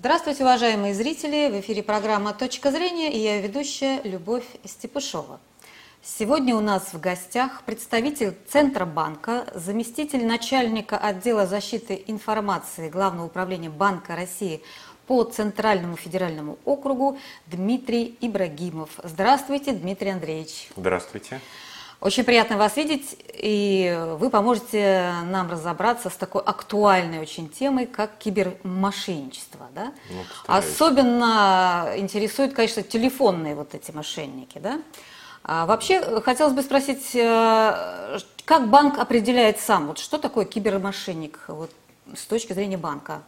Здравствуйте, уважаемые зрители! В эфире программа «Точка зрения» и я ведущая Любовь Степышова. Сегодня у нас в гостях представитель Центробанка, заместитель начальника отдела защиты информации Главного управления Банка России по Центральному федеральному округу Дмитрий Ибрагимов. Здравствуйте, Дмитрий Андреевич. Здравствуйте. Очень приятно вас видеть, и вы поможете нам разобраться с такой актуальной очень темой, как кибермошенничество. Да? Ну, Особенно интересуют, конечно, телефонные вот эти мошенники. Да? А вообще, хотелось бы спросить, э, как банк определяет сам, вот что такое кибермошенник вот, с точки зрения банка?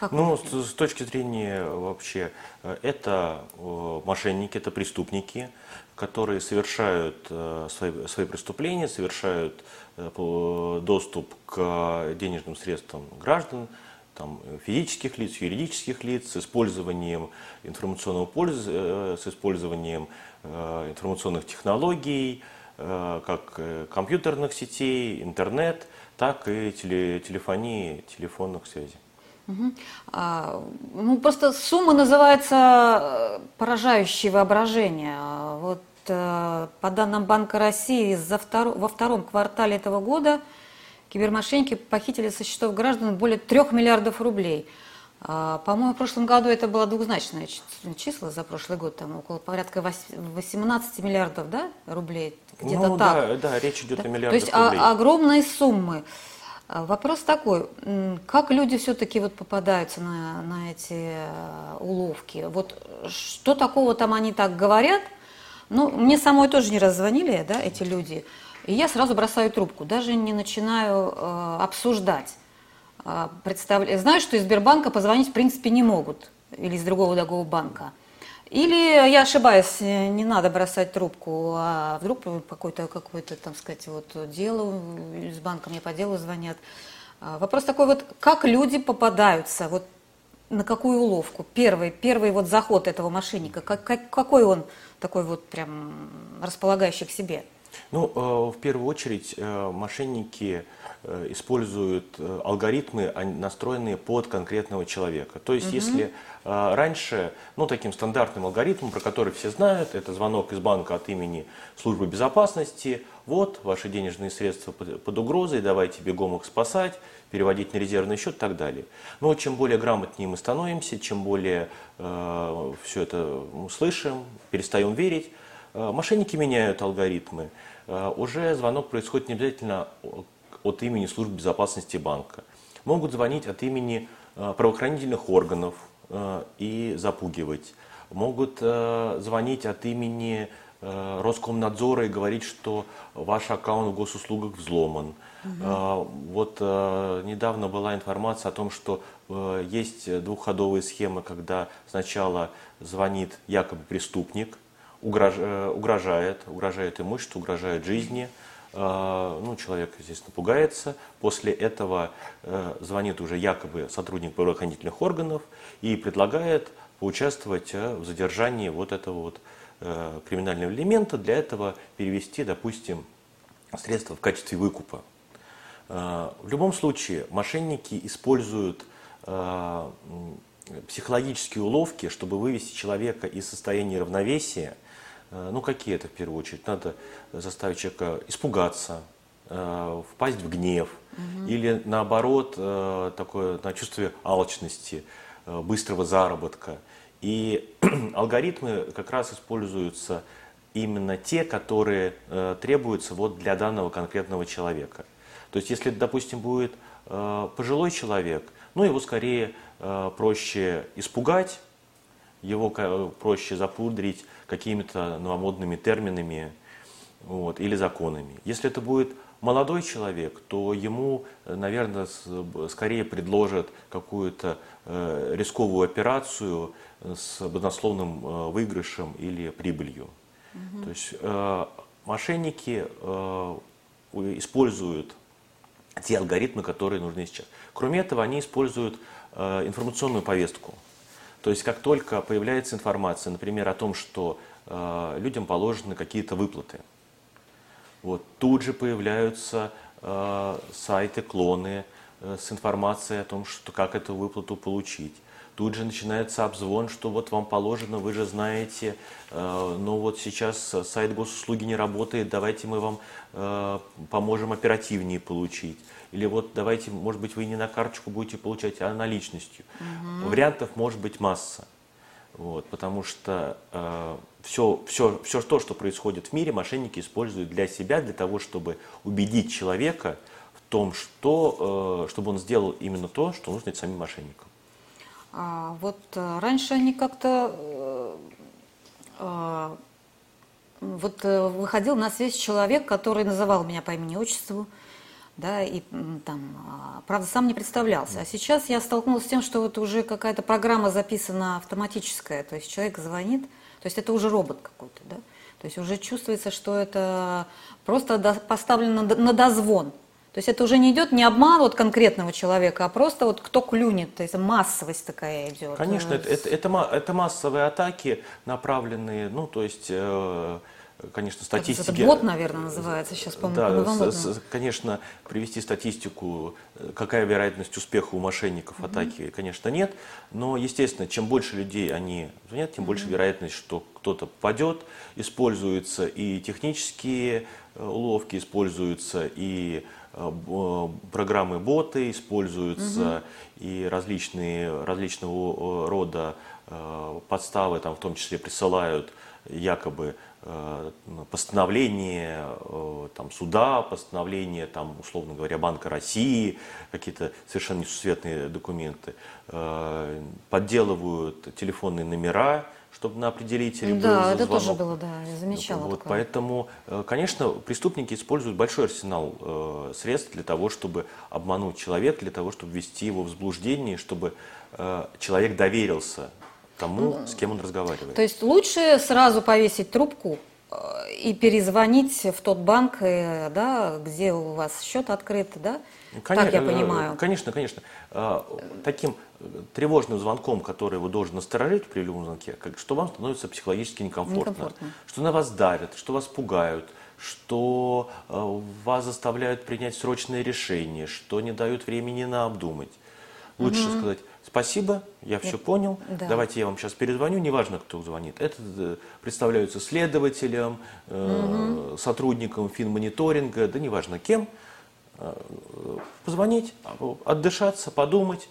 Как ну, с, с точки зрения вообще, э, это э, мошенники, это преступники, которые совершают э, свои, свои преступления, совершают э, доступ к денежным средствам граждан, там, физических лиц, юридических лиц с использованием информационного пользы, э, с использованием информационных технологий, как компьютерных сетей, интернет, так и теле, телефонии, телефонных связей. Угу. А, ну, просто сумма называется э, поражающее воображение. Вот э, по данным Банка России, за втор... во втором квартале этого года кибермошенники похитили со счетов граждан более трех миллиардов рублей. А, по-моему, в прошлом году это было двухзначное число за прошлый год, там около порядка 18 миллиардов да, рублей. Где-то ну, так. Да, да, речь идет да? о миллиардах То есть рублей. А, огромные суммы. А, вопрос такой, как люди все-таки вот попадаются на, на эти э, уловки? Вот что такого там они так говорят? Ну, мне самой тоже не раззвонили, да, эти люди. И я сразу бросаю трубку, даже не начинаю э, обсуждать. Э, представля... Знаю, что из Сбербанка позвонить в принципе не могут, или из другого другого банка. Или я ошибаюсь, не надо бросать трубку, а вдруг какое-то, какое-то, там сказать, вот дело из банка мне по делу звонят. А, вопрос такой вот, как люди попадаются, вот на какую уловку? Первый, первый вот заход этого мошенника, как, как, какой он такой вот прям располагающий к себе? Ну, э, в первую очередь, э, мошенники Э, используют алгоритмы, настроенные под конкретного человека. То есть, угу. если раньше, ну, таким стандартным алгоритмом, про который все знают, это звонок из банка от имени службы безопасности, вот, ваши денежные средства под, угрозой, давайте бегом их спасать, переводить на резервный счет и так далее. Но чем более грамотнее мы становимся, чем более э, все это слышим, перестаем верить, э, мошенники меняют алгоритмы. Э, уже звонок происходит не обязательно от имени служб безопасности банка. Могут звонить от имени правоохранительных органов и запугивать. Могут э, звонить от имени Роскомнадзора и говорить, что ваш аккаунт в госуслугах взломан. Угу. Вот недавно была информация о том, что есть двухходовые схемы, когда сначала звонит якобы преступник, угрожает, угрожает имуществу, угрожает жизни, ну, человек, естественно, пугается. После этого э, звонит уже якобы сотрудник правоохранительных органов и предлагает поучаствовать э, в задержании вот этого вот э, криминального элемента. Для этого перевести, допустим, средства в качестве выкупа. В любом случае, мошенники используют психологические уловки, чтобы вывести человека из состояния равновесия ну, какие это в первую очередь? Надо заставить человека испугаться, э, впасть в гнев, угу. или наоборот, э, такое на чувство алчности, быстрого заработка. И алгоритмы как раз используются именно те, которые требуются вот для данного конкретного человека. То есть, если, допустим, будет пожилой человек, ну, его скорее проще испугать, его проще запудрить какими-то новомодными терминами вот, или законами. Если это будет молодой человек, то ему, наверное, скорее предложат какую-то э, рисковую операцию с баснословным э, выигрышем или прибылью. Угу. То есть э, мошенники используют те алгоритмы, которые нужны сейчас. Кроме этого, они используют информационную повестку. То есть как только появляется информация, например, о том, что э, людям положены какие-то выплаты, вот, тут же появляются э, сайты, клоны э, с информацией о том, что, как эту выплату получить. тут же начинается обзвон, что вот вам положено, вы же знаете, э, но вот сейчас сайт госуслуги не работает, давайте мы вам э, поможем оперативнее получить. Или вот давайте, может быть, вы не на карточку будете получать, а наличностью. Угу. Вариантов может быть масса. Вот, потому что э, все, все, все то, что происходит в мире, мошенники используют для себя, для того, чтобы убедить человека в том, что, э, чтобы он сделал именно то, что нужно самим мошенникам. А, вот э, раньше они как-то э, э, вот выходил на связь человек, который называл меня по имени отчеству, да, и там, а, правда, сам не представлялся. А сейчас я столкнулась с тем, что вот уже какая-то программа записана автоматическая, то есть человек звонит, то есть это уже робот какой-то, да, то есть уже чувствуется, что это просто поставлено на дозвон. То есть это уже не идет не обман вот конкретного человека, а просто вот кто клюнет, то есть массовость такая идет. Конечно, это, это, это, это массовые атаки, направленные, ну, то есть э, конечно, статистики... Это бот, наверное, называется сейчас, по-моему, Да, с, с, конечно, привести статистику, э, какая вероятность успеха у мошенников угу. атаки, конечно, нет. Но, естественно, чем больше людей они звонят, тем угу. больше вероятность, что кто-то попадет. Используются и технические э, уловки, используются и э, программы боты, используются угу. и различные, различного рода подставы, там в том числе присылают якобы Э, постановление э, там, суда, постановление, там, условно говоря, Банка России, какие-то совершенно несусветные документы, э, подделывают телефонные номера, чтобы на определителе да, был это тоже было, да, я замечала. Вот, такое. поэтому, конечно, преступники используют большой арсенал э, средств для того, чтобы обмануть человека, для того, чтобы ввести его в заблуждение, чтобы э, человек доверился тому, с кем он разговаривает. То есть лучше сразу повесить трубку э, и перезвонить в тот банк, э, да, где у вас счет открыт, да? Конечно, так я понимаю. Конечно, конечно. А, таким тревожным звонком, который вы должен насторожить при любом звонке, что вам становится психологически некомфортно, некомфортно. что на вас давят, что вас пугают, что э, вас заставляют принять срочное решение, что не дают времени на обдумать. Лучше угу. сказать, спасибо, я все понял, да. давайте я вам сейчас перезвоню, неважно, кто звонит. Это э, представляются следователем, угу. сотрудником финмониторинга, да неважно кем. Э, позвонить, отдышаться, подумать,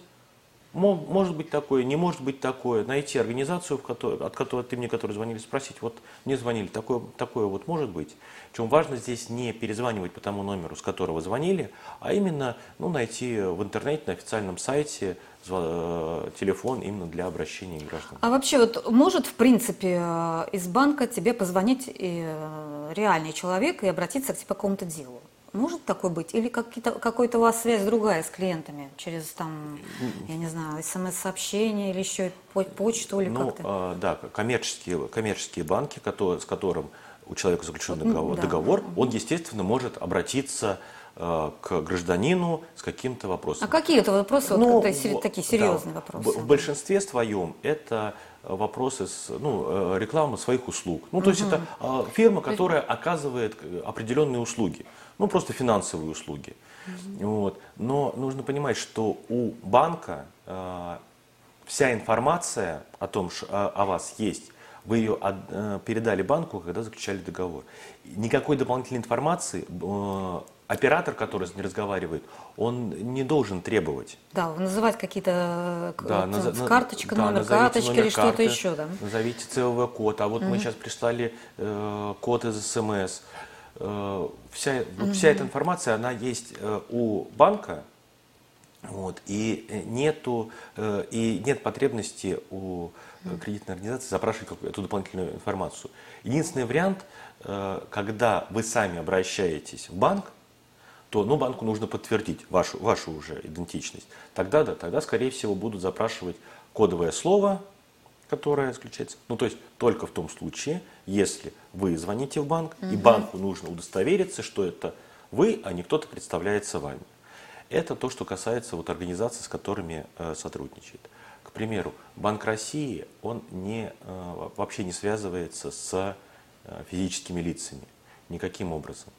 может быть такое, не может быть такое, найти организацию, в которой, от которой ты мне, которые звонили, спросить, вот мне звонили, такое, такое вот может быть. Причем важно здесь не перезванивать по тому номеру, с которого звонили, а именно ну, найти в интернете, на официальном сайте э, телефон именно для обращения граждан. А вообще вот может в принципе э, из банка тебе позвонить э, реальный человек и обратиться к тебе по какому-то делу? Может такой быть? Или какой-то у вас связь другая с клиентами? Через там, я не знаю, смс-сообщение или еще почту или ну, как-то? А, да, коммерческие, коммерческие банки, с которым у человека заключен договор, да. договор он, естественно, может обратиться э, к гражданину с каким-то вопросом. А какие это вопросы, ну, вот, это, такие серьезные да, вопросы? В большинстве своем это вопросы с ну, э, рекламы своих услуг. Ну, то угу. есть это фирма, которая оказывает определенные услуги ну просто финансовые услуги. Mm-hmm. Вот. Но нужно понимать, что у банка э, вся информация о том, что о, вас есть, вы ее э, передали банку, когда заключали договор. Никакой дополнительной информации э, оператор, который с ней разговаривает, он не должен требовать. Да, называть какие-то э, да, наз... карточка, да, номер карточки номер или что-то еще. Да? Назовите ЦВВ-код, а вот угу. мы сейчас прислали э, код из СМС. Э, вся, угу. вся эта информация, она есть э, у банка, вот, и нету и нет потребности у кредитной организации запрашивать эту дополнительную информацию. Единственный вариант, когда вы сами обращаетесь в банк, то ну, банку нужно подтвердить вашу, вашу уже идентичность. Тогда, да, тогда, скорее всего, будут запрашивать кодовое слово, которая исключается. Ну, то есть только в том случае, если вы звоните в банк, угу. и банку нужно удостовериться, что это вы, а не кто-то представляется вами. Это то, что касается вот организаций, с которыми э, сотрудничает. К примеру, Банк России, он не, э, вообще не связывается с э, физическими лицами никаким образом.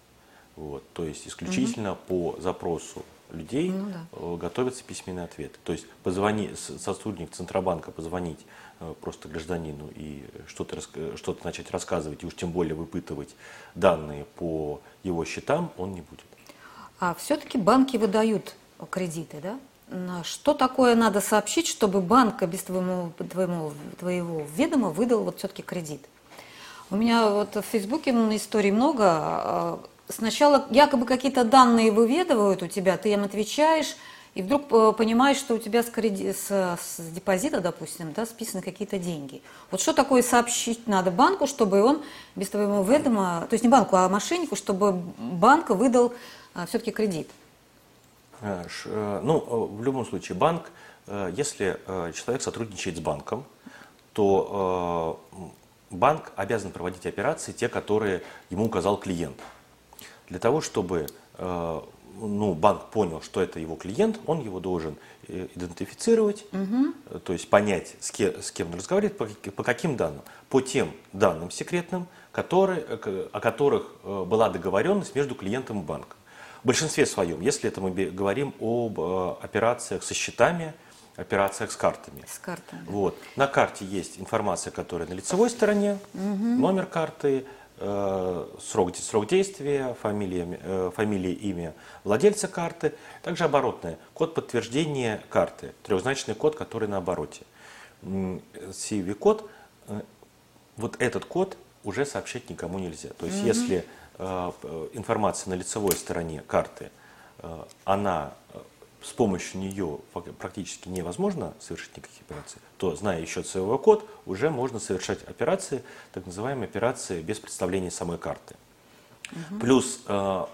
Вот, то есть исключительно угу. по запросу людей ну, да. Э, готовятся письменные ответы. То есть позвони, сотрудник Центробанка позвонить э, просто гражданину и что-то что начать рассказывать, и уж тем более выпытывать данные по его счетам, он не будет. А все-таки банки выдают кредиты, да? Что такое надо сообщить, чтобы банк без твоему, твоему, твоего ведома выдал вот все-таки кредит? У меня вот в Фейсбуке историй много. Сначала якобы какие-то данные выведывают у тебя, ты им отвечаешь, и вдруг э, понимаешь, что у тебя с, креди... с, с депозита, допустим, да, списаны какие-то деньги. Вот что такое сообщить надо банку, чтобы он без твоего ведома, то есть не банку, а мошеннику, чтобы банк выдал а, все-таки кредит? Э, э, ну, в любом случае, банк, если человек сотрудничает с банком, то банк обязан проводить операции, те, которые ему указал клиент. Для того, чтобы э, ну, банк понял, что это его клиент, он его должен э, идентифицировать, угу. то есть понять, с кем, с кем он разговаривает, по, по каким данным. По тем данным секретным, которые, о которых была договоренность между клиентом и банком. В большинстве своем, если это мы говорим об операциях со счетами, операциях с картами. С картами. Вот. На карте есть информация, которая на лицевой стороне, угу. номер карты, э, срок, срок действия, фамилия, э, фамилия, имя владельца карты, также оборотная, код подтверждения карты, трехзначный код, который на обороте. CVV-код, э, вот этот код уже сообщать никому нельзя. То есть, угу. если э, информация на лицевой стороне карты, э, она с помощью нее практически невозможно совершить никаких операций, то, зная еще ЦВ код, уже можно совершать операции, так называемые операции без представления самой карты. Угу. Плюс э,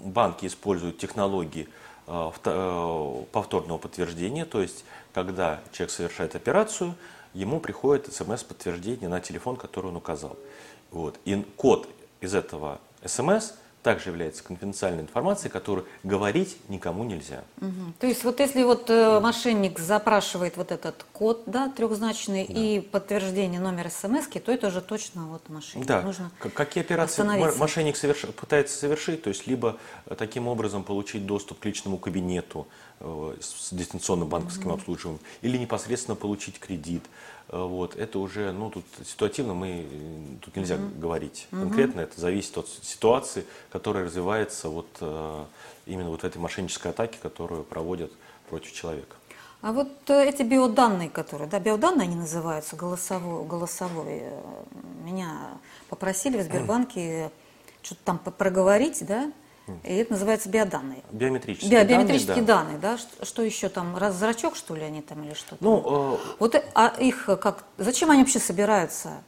банки используют технологии э, э, повторного подтверждения, то есть когда человек совершает операцию, ему приходит смс-подтверждение на телефон, который он указал. Вот. И код из этого смс – также является конфиденциальной информацией, которую говорить никому нельзя. Угу. То есть вот если вот э, мошенник запрашивает вот этот код, да, трехзначный да. и подтверждение номера смс, то это уже точно вот мошенник. Да. Нужно Какие операции мошенник соверш... пытается совершить, то есть либо э, таким образом получить доступ к личному кабинету э, с дистанционным банковским угу. обслуживанием, или непосредственно получить кредит, вот, это уже, ну, тут ситуативно мы, э, тут нельзя mm-hmm. говорить конкретно, mm-hmm. это зависит от ситуации, которая развивается вот э, именно вот в этой мошеннической атаке, которую проводят против человека. А вот эти биоданные, которые, да, биоданные они называются, голосовой, голосовой. Меня попросили в Сбербанке что-то там проговорить, да, и это называется биоданные. Биометрические, Био, биометрические данные, да. данные, да? Что, еще там, раз зрачок, что ли, они там или что-то? Ну, э... Вот, а их как, зачем они вообще собираются?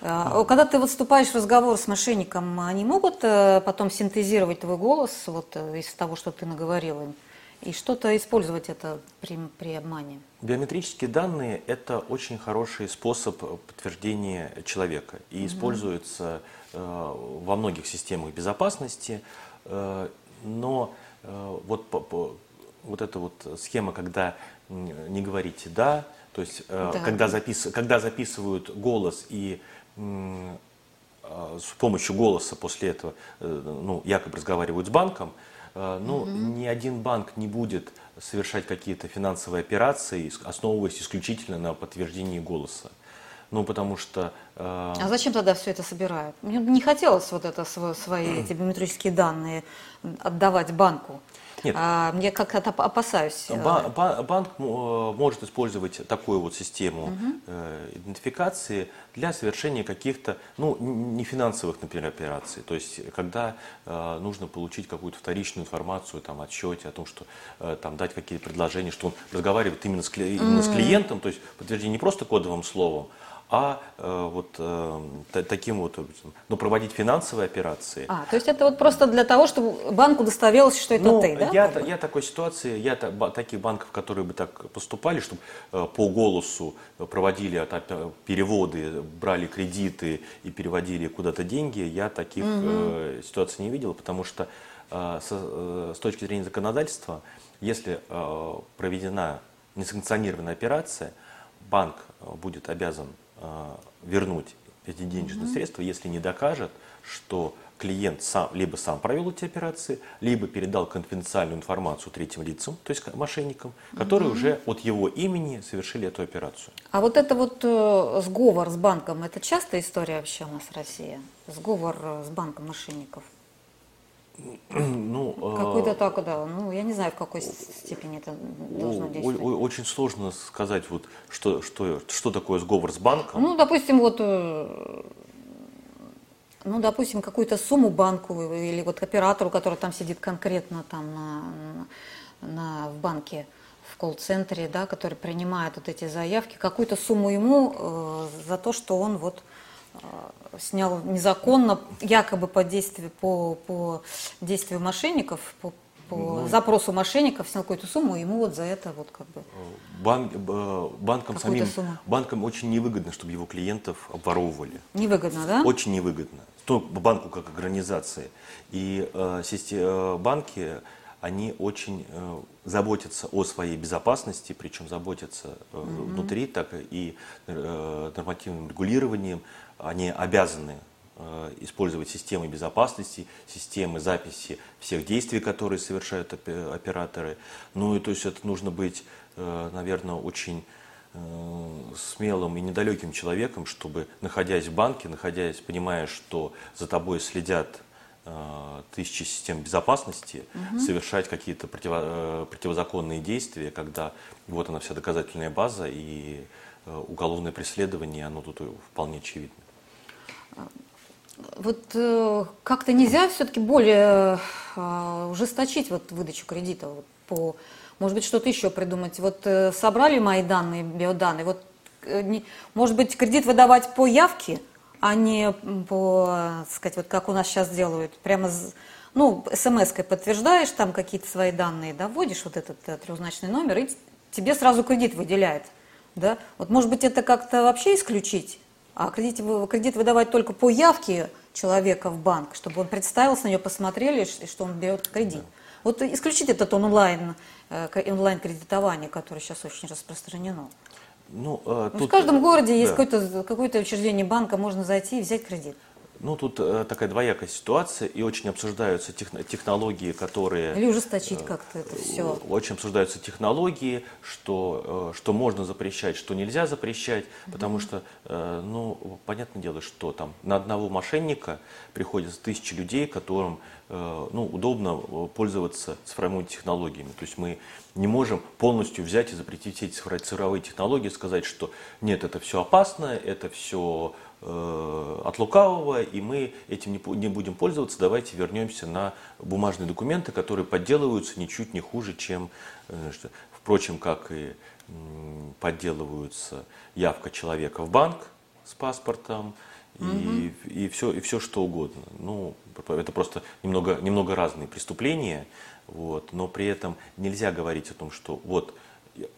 А, когда ты вот вступаешь в разговор с мошенником, они могут э, потом синтезировать твой голос вот, э, из того, что ты наговорил им, и что-то использовать это при, при обмане? Биометрические данные – это очень хороший способ подтверждения человека и угу. используется Э, во многих системах безопасности, э, но э, вот, вот эта вот схема, когда не говорите «да», то есть да. Когда, запис, когда записывают голос и с помощью голоса после этого ну, якобы разговаривают с банком, ну, угу. ни один банк не будет совершать какие-то финансовые операции, основываясь исключительно на подтверждении голоса. Ну, потому что... Э... А зачем тогда все это собирают? Мне не хотелось вот это свои эти биометрические данные отдавать банку. Нет. А, мне как-то опасаюсь. Э, ба банк э, может использовать такую вот систему угу. идентификации для совершения каких-то, ну, не финансовых, например, операций. То есть, когда э, нужно получить какую-то вторичную информацию там, о счете, о том, что э, там, дать какие-то предложения, что он разговаривает именно с, кли именно mm с клиентом, то есть подтверждение не просто кодовым словом, а э, вот э, таким вот образом. Но проводить финансовые операции. А, то есть это вот просто для того, чтобы банку доставилось, что это ну, ты, да? Я, я такой ситуации, я таких банков, которые бы так поступали, чтобы э, по голосу проводили переводы, брали кредиты и переводили куда-то деньги, я таких угу. э, ситуаций не видел, потому что э, с, э, с точки зрения законодательства, если э, проведена несанкционированная операция, банк будет обязан вернуть эти денежные mm-hmm. средства, если не докажет, что клиент сам, либо сам провел эти операции, либо передал конфиденциальную информацию третьим лицам, то есть мошенникам, которые угу. уже от его имени совершили эту операцию. А вот это вот э, сговор с банком, это частая история вообще у нас в России? Сговор э, с банком мошенников? Ну, э, Какой-то так, да. Ну, я не знаю, в какой степени это должно действовать. Очень сложно сказать, вот, что, что, что такое сговор с банком. Ну, допустим, вот э, ну, допустим, какую-то сумму банку или вот оператору, который там сидит конкретно там на, на, в банке, в колл-центре, да, который принимает вот эти заявки, какую-то сумму ему э, за то, что он вот снял незаконно, якобы по действию, по, по действию мошенников, по, по ну, запросу мошенников снял какую-то сумму, ему вот за это вот как бы... Банк, э, банкам самим, сумму. банкам очень невыгодно, чтобы его клиентов обворовывали. Невыгодно, да? Очень невыгодно то банку как организации. И э, э, банки, они очень э, заботятся о своей безопасности, причем заботятся э, mm-hmm. внутри, так и э, нормативным регулированием. Они обязаны э, использовать системы безопасности, системы записи всех действий, которые совершают операторы. Ну и то есть это нужно быть, э, наверное, очень Э, смелым и недалеким человеком, чтобы, находясь в банке, находясь, понимая, что за тобой следят тысячи систем безопасности, угу. совершать какие-то противо, противозаконные действия, когда вот она вся доказательная база и уголовное преследование, оно тут вполне очевидно. Вот э, как-то нельзя все-таки более э, ужесточить вот выдачу кредита вот, по может быть, что-то еще придумать. Вот э, собрали мои данные, биоданные. Вот, не, может быть, кредит выдавать по явке, а не по, сказать, вот как у нас сейчас делают. Прямо, ну, смс-кой подтверждаешь там какие-то свои данные, да, вводишь вот этот трехзначный номер, и тебе сразу кредит выделяет. Да? Вот, может быть, это как-то вообще исключить? А кредит, кредит выдавать только по явке человека в банк, чтобы он представился, на нее посмотрели, что он берет кредит. Вот исключить этот онлайн, э, онлайн-кредитование, которое сейчас очень распространено. Ну, э, тут, в каждом городе да. есть какое-то какое учреждение банка, можно зайти и взять кредит. Ну, тут э, такая двоякая ситуация, и очень обсуждаются тех, технологии, которые... Или ужесточить э, как-то это все. Очень обсуждаются технологии, что, э, что можно запрещать, что нельзя запрещать, mm-hmm. потому что, э, ну, понятное дело, что там на одного мошенника приходится тысячи людей, которым, э, ну, удобно э, пользоваться цифровыми технологиями. То есть мы не можем полностью взять и запретить все эти цифровые технологии, сказать, что нет, это все опасно, это все от лукавого, и мы этим не будем пользоваться, давайте вернемся на бумажные документы, которые подделываются ничуть не хуже, чем, э, впрочем, как и подделываются явка человека в банк с паспортом, и, угу. и, все, и все что угодно. Ну, это просто немного, немного разные преступления, вот, но при этом нельзя говорить о том, что вот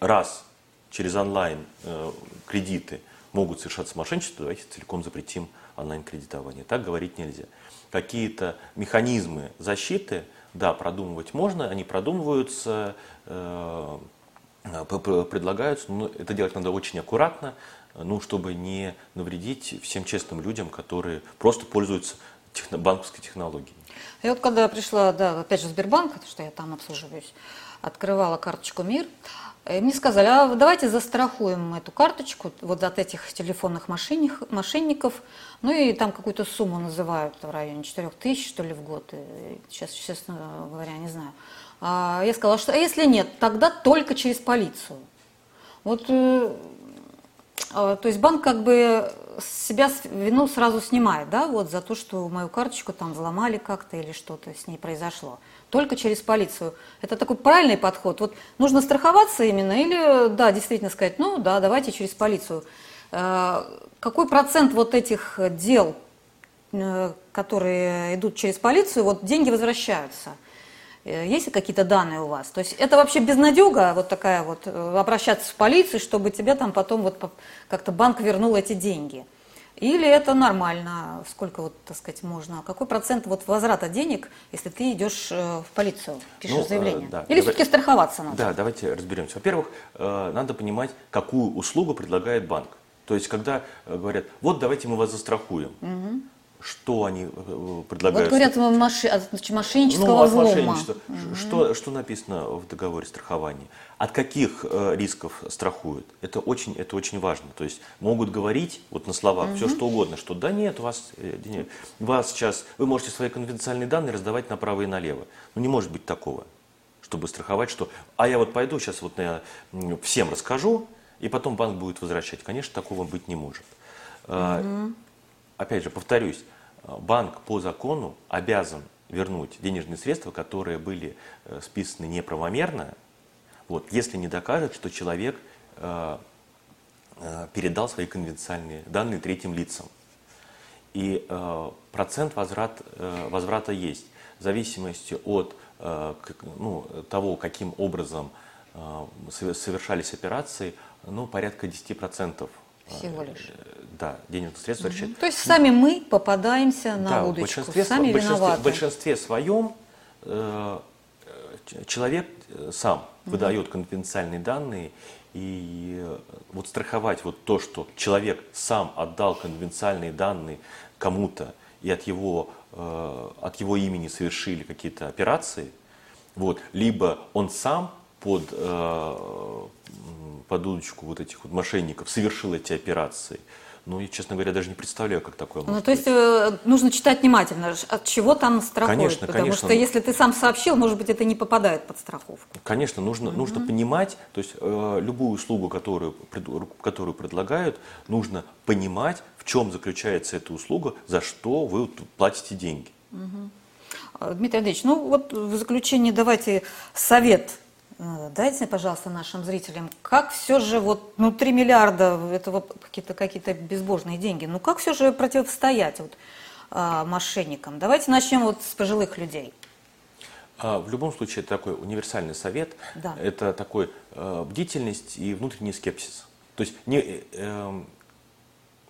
раз через онлайн э, кредиты – могут совершаться мошенничества, давайте целиком запретим онлайн-кредитование. Так говорить нельзя. Какие-то механизмы защиты, да, продумывать можно, они продумываются, э, предлагаются, но это делать надо очень аккуратно, ну, чтобы не навредить всем честным людям, которые просто пользуются техно, банковской технологией. Я вот когда пришла, да, опять же, в Сбербанк, потому что я там обслуживаюсь, открывала карточку МИР, и мне сказали, а давайте застрахуем эту карточку вот от этих телефонных мошенников, ну и там какую-то сумму называют в районе 4 тысяч, что ли, в год, сейчас, честно говоря, не знаю. А я сказала, что а если нет, тогда только через полицию. Вот, э, то есть банк как бы себя вину сразу снимает, да, вот за то, что мою карточку там взломали как-то или что-то с ней произошло только через полицию. Это такой правильный подход. Вот нужно страховаться именно или, да, действительно сказать, ну да, давайте через полицию. Э, какой процент вот этих дел, э, которые идут через полицию, вот деньги возвращаются? Э, есть какие-то данные у вас? То есть это вообще безнадега, вот такая вот, обращаться в полицию, чтобы тебе там потом вот как-то банк вернул эти деньги? Или это нормально? Сколько вот, так сказать, можно? Какой процент вот возврата денег, если ты идешь э, в полицию, пишешь ну, заявление? Э, да. Или все-таки страховаться надо? Да, давайте разберемся. Во-первых, э, надо понимать, какую услугу предлагает банк. То есть, когда говорят, вот давайте мы вас застрахуем. Угу. Что они э, предлагают. Вот говорят, маши, от мошеннического ну, от взлома. Мошенничества. Угу. Что, что написано в договоре страхования? От каких э, рисков страхуют? Это очень, это очень важно. То есть могут говорить вот на словах угу. все что угодно, что да нет, у вас, э, нет, вас сейчас, вы можете свои конфиденциальные данные раздавать направо и налево. Ну не может быть такого, чтобы страховать, что а я вот пойду сейчас вот я всем расскажу, и потом банк будет возвращать. Конечно, такого быть не может. Угу. Опять же, повторюсь, банк по закону обязан вернуть денежные средства, которые были э, списаны неправомерно, вот, если не докажет, что человек э, э, передал свои конвенциальные данные третьим лицам. И процент возврат, возврата есть. В зависимости от ну, того, каким образом совершались операции, ну, порядка 10% всего лишь. Да, денежных средств угу. То есть сами мы попадаемся на да, удочку, в большинстве, сами большинстве, виноваты. В большинстве своем э, человек э, сам угу. выдает конфиденциальные данные, и э, вот страховать вот то, что человек сам отдал конфиденциальные данные кому-то, и от его, э, от его имени совершили какие-то операции, вот, либо он сам под э, под удочку вот этих вот мошенников совершил эти операции. Ну, я, честно говоря, даже не представляю, как такое ну, может то есть э, нужно читать внимательно, от чего там страхуют. Конечно, потому конечно. что если ты сам сообщил, может быть, это не попадает под страховку. Конечно, нужно, угу. нужно понимать, то есть э, любую услугу, которую, которую предлагают, нужно понимать, в чем заключается эта услуга, за что вы платите деньги. Угу. Дмитрий Андреевич, ну вот в заключение давайте совет дайте, пожалуйста, нашим зрителям, как все же, вот, ну, 3 миллиарда, это какие-то какие безбожные деньги, ну, как все же противостоять вот, а, мошенникам? Давайте начнем вот с пожилых людей. А, в любом случае, это такой универсальный совет, да. это такой э, бдительность и внутренний скепсис. То есть не, э, эм,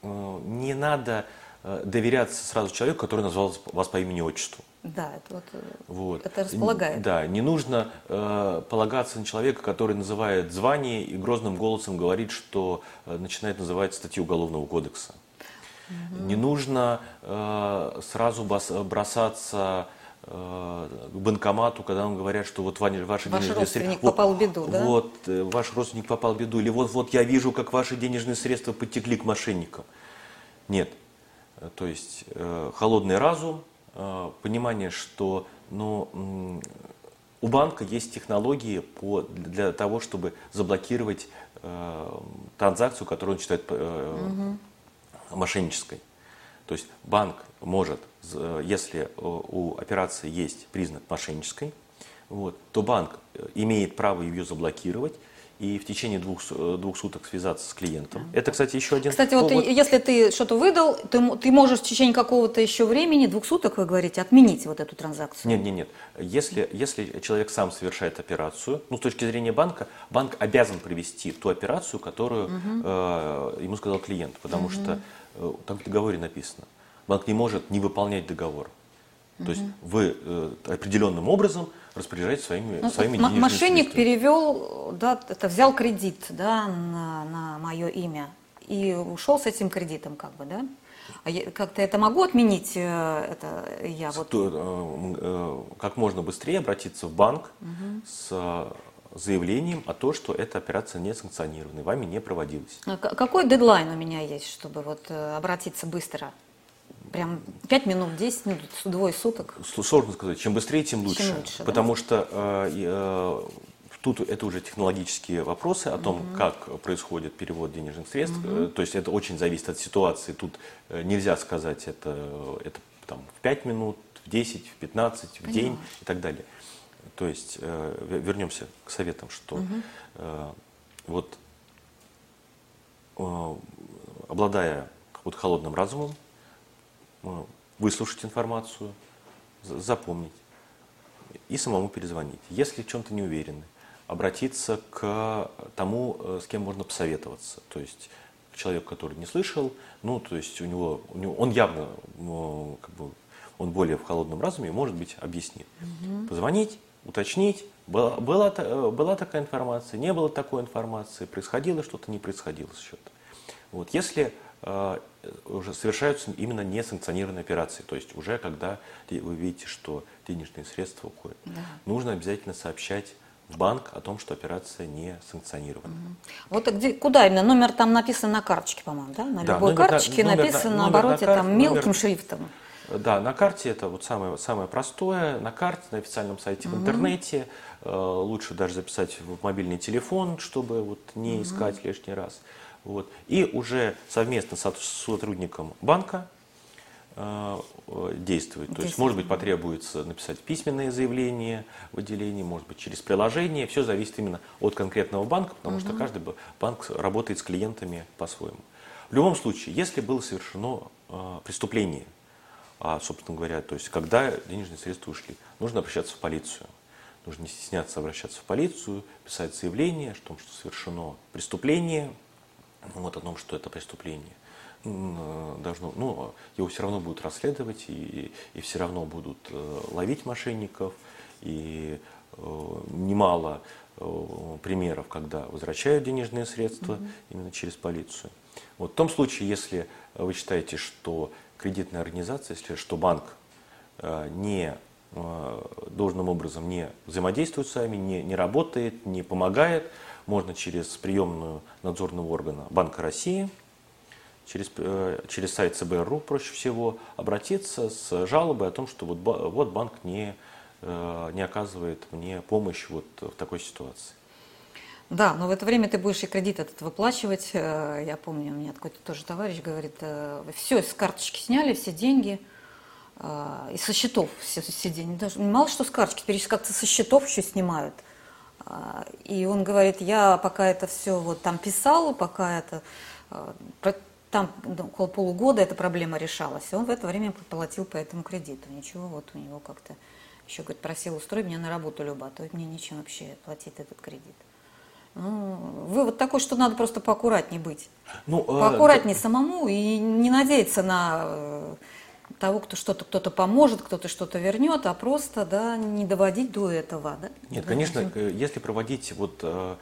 э, не надо э, доверяться сразу человеку, который назвал вас по имени-отчеству. Да, это вот, э, вот. это располагает. Да, не нужно э, полагаться на человека, который называет звание и грозным голосом говорит, что э, начинает называть статью Уголовного кодекса. Угу. Не нужно э, сразу бросаться э, к банкомату, когда вам говорят, что вот ваши ваш денежные родственник средства... попал в беду, да? Вот, э, ваш родственник попал в беду. Или вот, вот я вижу, как ваши денежные средства потекли к мошенникам. Нет. То есть э, холодный разум, понимание, что ну, у банка есть технологии по, для того, чтобы заблокировать э, транзакцию, которую он считает э, угу. мошеннической. То есть банк может, если у операции есть признак мошеннической, вот, то банк имеет право ее заблокировать и в течение двух, э, двух суток связаться с клиентом. Это, кстати, еще один Кстати, повод. вот если ты что-то выдал, ты, ты можешь в течение какого-то еще времени, двух суток, вы говорите, отменить вот эту транзакцию. Нет, нет, нет. Если, если человек сам совершает операцию, ну, с точки зрения банка, банк обязан провести ту операцию, которую угу. э, ему сказал клиент, потому угу. что э, там в договоре написано. Банк не может не выполнять договор. То есть вы э, определенным образом распоряжаетесь своими, ну, своими денежными Мошенник средствами. перевел, да, это взял кредит да, на, на мое имя и ушел с этим кредитом, как бы, да? А как-то это могу отменить? Э, это я вот... Э, э, как можно быстрее обратиться в банк угу. с заявлением о том, что эта операция не санкционирована, вами не проводилась. А какой дедлайн у меня есть, чтобы вот обратиться быстро? Прям 5 минут, 10 минут, двое суток? Сложно сказать. Чем быстрее, тем лучше. Чем лучше потому да? что э, э, тут это уже технологические вопросы о том, угу. как происходит перевод денежных средств. Угу. То есть это очень зависит от ситуации. Тут э, нельзя сказать, это, это там, в 5 минут, в 10, в 15, в Понимаю. день и так далее. То есть э, вернемся к советам, что угу. э, вот э, обладая вот холодным разумом, выслушать информацию, запомнить и самому перезвонить. Если в чем-то не уверены, обратиться к тому, э, с кем можно посоветоваться. То есть к человеку, который не слышал, ну, то есть у него, у него он явно, как бы, он более в холодном разуме, может быть, объяснит. Угу. Позвонить, уточнить, была, была, э, была такая информация, не было такой информации, происходило что-то, не происходило что-то. Вот, если э, уже совершаются именно несанкционированные операции. То есть уже когда вы видите, что денежные средства уходят. Да. Нужно обязательно сообщать в банк о том, что операция не санкционирована. Вот где, куда именно? Номер там написан на карточке, по-моему, да? На да, любой номер, карточке номер, написан на обороте на кар... там мелким номер, шрифтом. Да, на карте это вот самое, самое простое. На карте, на официальном сайте угу. в интернете. Э, лучше даже записать в мобильный телефон, чтобы вот не угу. искать лишний раз. Вот. И уже совместно с сотрудником банка э, действовать. То есть, может быть, потребуется написать письменное заявление в отделении, может быть, через приложение. Все зависит именно от конкретного банка, потому угу. что каждый банк работает с клиентами по-своему. В любом случае, если было совершено э, преступление, а, собственно говоря, то есть, когда денежные средства ушли, нужно обращаться в полицию. Нужно не стесняться обращаться в полицию, писать заявление о том, что совершено преступление, вот о том, что это преступление должно, ну, его все равно будут расследовать, и, и все равно будут э, ловить мошенников, и э, немало э, примеров, когда возвращают денежные средства mm-hmm. именно через полицию. Вот в том случае, если вы считаете, что кредитная организация, если что банк не должным образом не взаимодействует с вами, не, не работает, не помогает, можно через приемную надзорного органа Банка России, через, э, через сайт ЦБРУ проще всего обратиться с жалобой о том, что вот, вот банк не, э, не оказывает мне помощь вот в такой ситуации. Да, но в это время ты будешь и кредит этот выплачивать. Э, я помню, у меня какой-то тоже товарищ говорит, все с карточки сняли, все деньги, и со счетов все, все деньги. Даже, мало что с карточки, теперь как-то со счетов еще снимают. И он говорит, я пока это все вот там писал, пока это а, там ну, около полугода эта проблема решалась. И он в это время платил по этому кредиту. Ничего, вот у него как-то еще говорит, просил устроить меня на работу Люба, а то мне нечем вообще платить этот кредит. Ну, вывод такой, что надо просто поаккуратнее быть. Ну, поаккуратнее э, самому и не надеяться на э, того, кто что-то кто-то поможет, кто-то что-то вернет, а просто да, не доводить до этого. Да? Нет, конечно, э, если проводить вот э,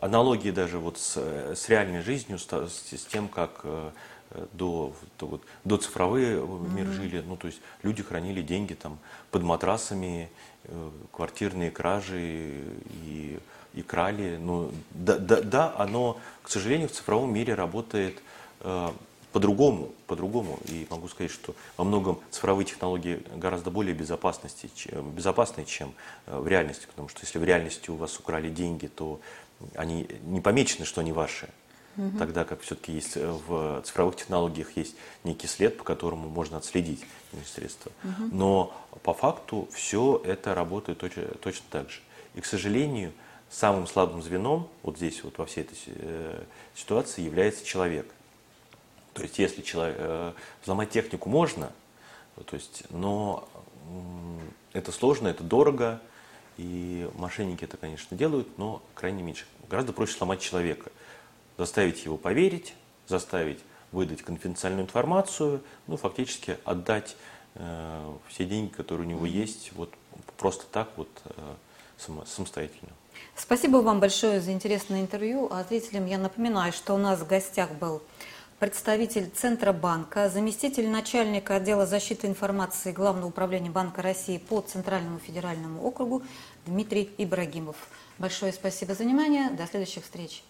аналогии даже вот с, с реальной жизнью, с, с тем, как э, до, до, вот, до цифровые mm-hmm. мир жили, ну то есть люди хранили деньги там под матрасами, квартирные кражи и, и крали. Ну, да, да, да, оно, к сожалению, в цифровом мире работает по-другому, по-другому. И могу сказать, что во многом цифровые технологии гораздо более безопасности, чем, безопасны, чем э, в реальности. Потому что если в реальности у вас украли деньги, то они не помечены, что они ваши. Угу. Тогда как все-таки есть э, в цифровых технологиях есть некий след, по которому можно отследить средства. Угу. Но по факту все это работает точно, точно так же. И, к сожалению, самым слабым звеном вот здесь, вот во всей этой э, ситуации является человек. То есть, если человек, э, взломать технику можно, то есть, но это сложно, это дорого, и мошенники это, конечно, делают, но крайне меньше. Гораздо проще сломать человека, заставить его поверить, заставить выдать конфиденциальную информацию, ну, фактически отдать э, все деньги, которые у него есть, вот просто так вот э, самостоятельно. Спасибо вам большое за интересное интервью. А зрителям я напоминаю, что у нас в гостях был представитель Центробанка, заместитель начальника отдела защиты информации Главного управления Банка России по Центральному федеральному округу Дмитрий Ибрагимов. Большое спасибо за внимание. До следующих встреч.